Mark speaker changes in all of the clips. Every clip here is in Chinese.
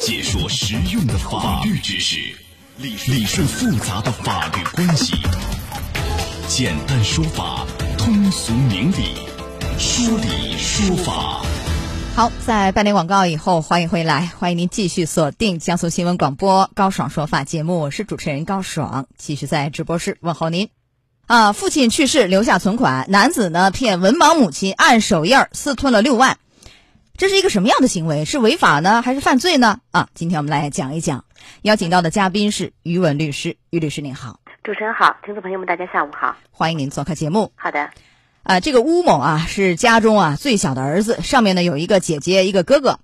Speaker 1: 解说实用的法律知识，理理顺复杂的法律关系，简单说法，通俗明理，说理说法。
Speaker 2: 好，在半点广告以后，欢迎回来，欢迎您继续锁定江苏新闻广播高爽说法节目，我是主持人高爽，继续在直播室问候您。啊，父亲去世留下存款，男子呢骗文盲母亲按手印私吞了六万，这是一个什么样的行为？是违法呢，还是犯罪呢？啊，今天我们来讲一讲。邀请到的嘉宾是于文律师，于律师您好，
Speaker 3: 主持人好，听众朋友们大家下午好，
Speaker 2: 欢迎您做客节目。
Speaker 3: 好的。
Speaker 2: 啊，这个乌某啊是家中啊最小的儿子，上面呢有一个姐姐一个哥哥。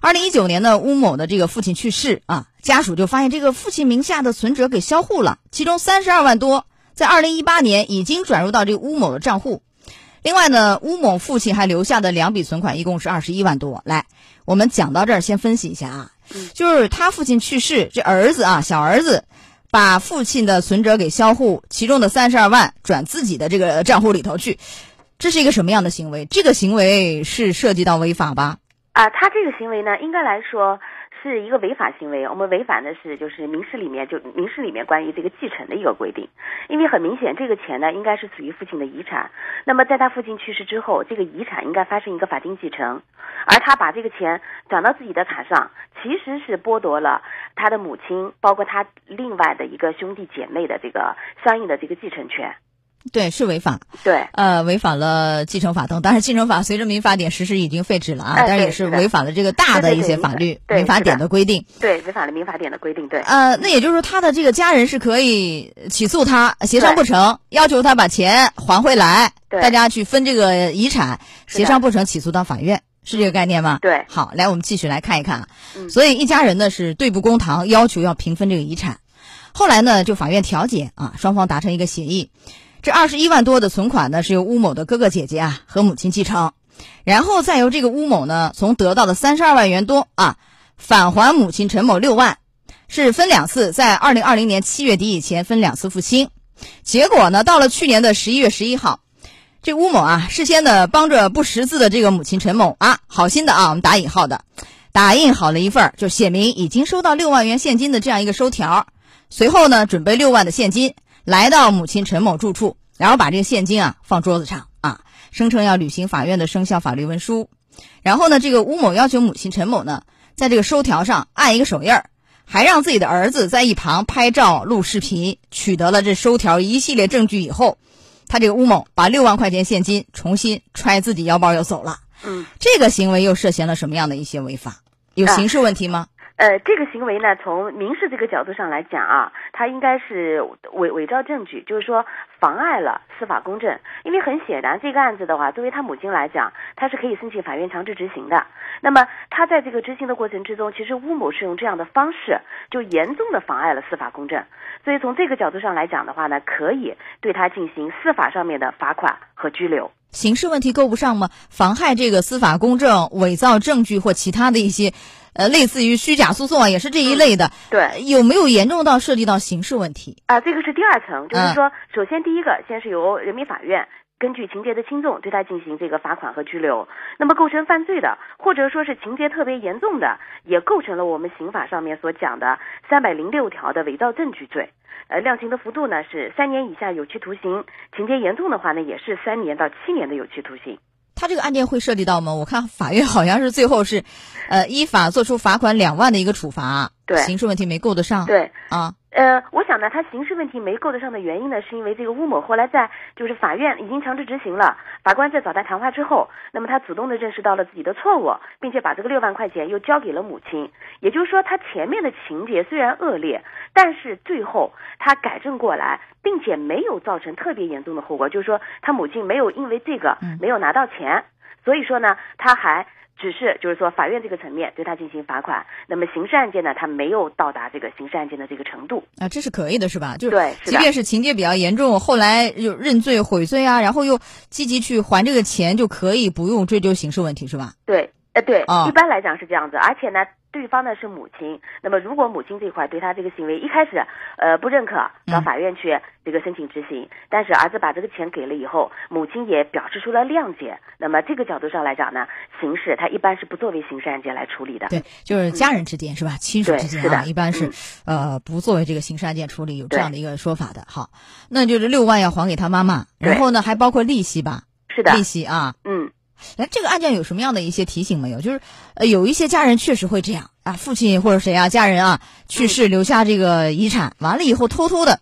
Speaker 2: 二零一九年呢，乌某的这个父亲去世啊，家属就发现这个父亲名下的存折给销户了，其中三十二万多在二零一八年已经转入到这个乌某的账户。另外呢，乌某父亲还留下的两笔存款一共是二十一万多。来，我们讲到这儿先分析一下啊，就是他父亲去世，这儿子啊小儿子把父亲的存折给销户，其中的三十二万转自己的这个账户里头去。这是一个什么样的行为？这个行为是涉及到违法吧？
Speaker 3: 啊，他这个行为呢，应该来说是一个违法行为。我们违反的是就是民事里面就民事里面关于这个继承的一个规定。因为很明显，这个钱呢应该是属于父亲的遗产。那么在他父亲去世之后，这个遗产应该发生一个法定继承，而他把这个钱转到自己的卡上，其实是剥夺了他的母亲，包括他另外的一个兄弟姐妹的这个相应的这个继承权。
Speaker 2: 对，是违法。
Speaker 3: 对，
Speaker 2: 呃，违反了继承法等，但是继承法随着民法典实施已经废止了啊，但是也是违反了这个大的一些法律民法典的规定。
Speaker 3: 对，违反了民法典的规定。对。
Speaker 2: 呃，那也就是说，他的这个家人是可以起诉他，协商不成，要求他把钱还回来，大家去分这个遗产，协商不成，起诉到法院，是这个概念吗？
Speaker 3: 对。
Speaker 2: 好，来，我们继续来看一看啊。所以一家人呢是对簿公堂，要求要平分这个遗产。后来呢，就法院调解啊，双方达成一个协议。这二十一万多的存款呢，是由乌某的哥哥姐姐啊和母亲继承，然后再由这个乌某呢，从得到的三十二万元多啊，返还母亲陈某六万，是分两次，在二零二零年七月底以前分两次付清。结果呢，到了去年的十一月十一号，这乌某啊，事先呢帮着不识字的这个母亲陈某啊，好心的啊，我们打引号的，打印好了一份就写明已经收到六万元现金的这样一个收条，随后呢，准备六万的现金。来到母亲陈某住处，然后把这个现金啊放桌子上啊，声称要履行法院的生效法律文书。然后呢，这个乌某要求母亲陈某呢，在这个收条上按一个手印儿，还让自己的儿子在一旁拍照录视频，取得了这收条一系列证据以后，他这个乌某把六万块钱现金重新揣自己腰包又走了。
Speaker 3: 嗯，
Speaker 2: 这个行为又涉嫌了什么样的一些违法？有刑事问题吗？
Speaker 3: 呃，这个行为呢，从民事这个角度上来讲啊，他应该是伪伪造证据，就是说妨碍了司法公正。因为很显然，这个案子的话，作为他母亲来讲，他是可以申请法院强制执行的。那么他在这个执行的过程之中，其实乌某是用这样的方式，就严重的妨碍了司法公正。所以从这个角度上来讲的话呢，可以对他进行司法上面的罚款和拘留。
Speaker 2: 刑事问题够不上吗？妨害这个司法公正、伪造证据或其他的一些。呃，类似于虚假诉讼啊，也是这一类的。
Speaker 3: 对，
Speaker 2: 有没有严重到涉及到刑事问题
Speaker 3: 啊？这个是第二层，就是说，首先第一个，先是由人民法院根据情节的轻重对他进行这个罚款和拘留。那么构成犯罪的，或者说是情节特别严重的，也构成了我们刑法上面所讲的三百零六条的伪造证据罪。呃，量刑的幅度呢是三年以下有期徒刑，情节严重的话呢也是三年到七年的有期徒刑。
Speaker 2: 他这个案件会涉及到吗？我看法院好像是最后是，呃，依法作出罚款两万的一个处罚，
Speaker 3: 对，
Speaker 2: 刑事问题没够得上，
Speaker 3: 对，
Speaker 2: 啊。
Speaker 3: 呃，我想呢，他刑事问题没够得上的原因呢，是因为这个乌某后来在就是法院已经强制执行了，法官在找他谈话之后，那么他主动的认识到了自己的错误，并且把这个六万块钱又交给了母亲。也就是说，他前面的情节虽然恶劣，但是最后他改正过来，并且没有造成特别严重的后果，就是说他母亲没有因为这个没有拿到钱，所以说呢，他还。只是就是说，法院这个层面对他进行罚款，那么刑事案件呢，他没有到达这个刑事案件的这个程度
Speaker 2: 啊，这是可以的，是吧？就是
Speaker 3: 对，
Speaker 2: 即便是情节比较严重，后来又认罪悔罪啊，然后又积极去还这个钱，就可以不用追究刑事问题，是吧？
Speaker 3: 对，呃，对，一般来讲是这样子，而且呢，对方呢是母亲，那么如果母亲这块对他这个行为一开始呃不认可，到法院去这个申请执行，但是儿子把这个钱给了以后，母亲也表示出了谅解，那么这个角度上来讲呢，刑事他一般是不作为刑事案件来处理的。
Speaker 2: 对，就是家人之间是吧？亲属之间啊，一般是呃不作为这个刑事案件处理，有这样的一个说法的。好，那就是六万要还给他妈妈，然后呢还包括利息吧？
Speaker 3: 是的，
Speaker 2: 利息啊，
Speaker 3: 嗯。
Speaker 2: 哎，这个案件有什么样的一些提醒没有？就是，呃，有一些家人确实会这样啊，父亲或者谁啊，家人啊去世留下这个遗产，完了以后偷偷的，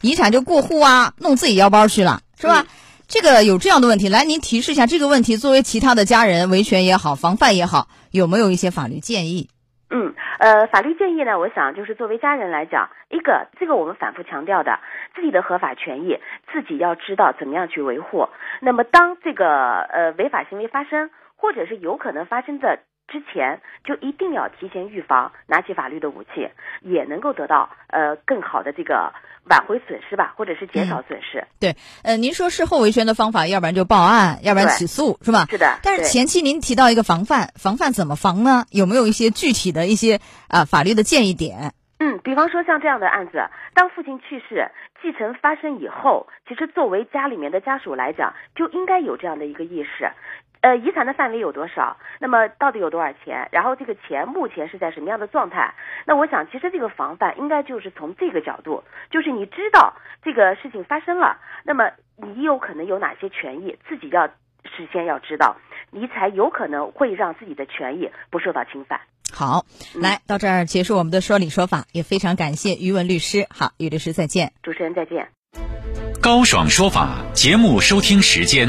Speaker 2: 遗产就过户啊，弄自己腰包去了，是吧？这个有这样的问题，来您提示一下这个问题，作为其他的家人维权也好，防范也好，有没有一些法律建议？
Speaker 3: 嗯，呃，法律建议呢，我想就是作为家人来讲，一个这个我们反复强调的，自己的合法权益自己要知道怎么样去维护。那么当这个呃违法行为发生，或者是有可能发生的之前，就一定要提前预防，拿起法律的武器，也能够得到呃更好的这个。挽回损失吧，或者是减少损失。
Speaker 2: 对，呃，您说事后维权的方法，要不然就报案，要不然起诉，是吧？
Speaker 3: 是的。
Speaker 2: 但是前期您提到一个防范，防范怎么防呢？有没有一些具体的一些啊法律的建议点？
Speaker 3: 嗯，比方说像这样的案子，当父亲去世，继承发生以后，其实作为家里面的家属来讲，就应该有这样的一个意识。呃，遗产的范围有多少？那么到底有多少钱？然后这个钱目前是在什么样的状态？那我想，其实这个防范应该就是从这个角度，就是你知道这个事情发生了，那么你有可能有哪些权益，自己要事先要知道，你才有可能会让自己的权益不受到侵犯。
Speaker 2: 好，来到这儿结束我们的说理说法，也非常感谢于文律师。好，于律师再见，
Speaker 3: 主持人再见。
Speaker 1: 高爽说法节目收听时间，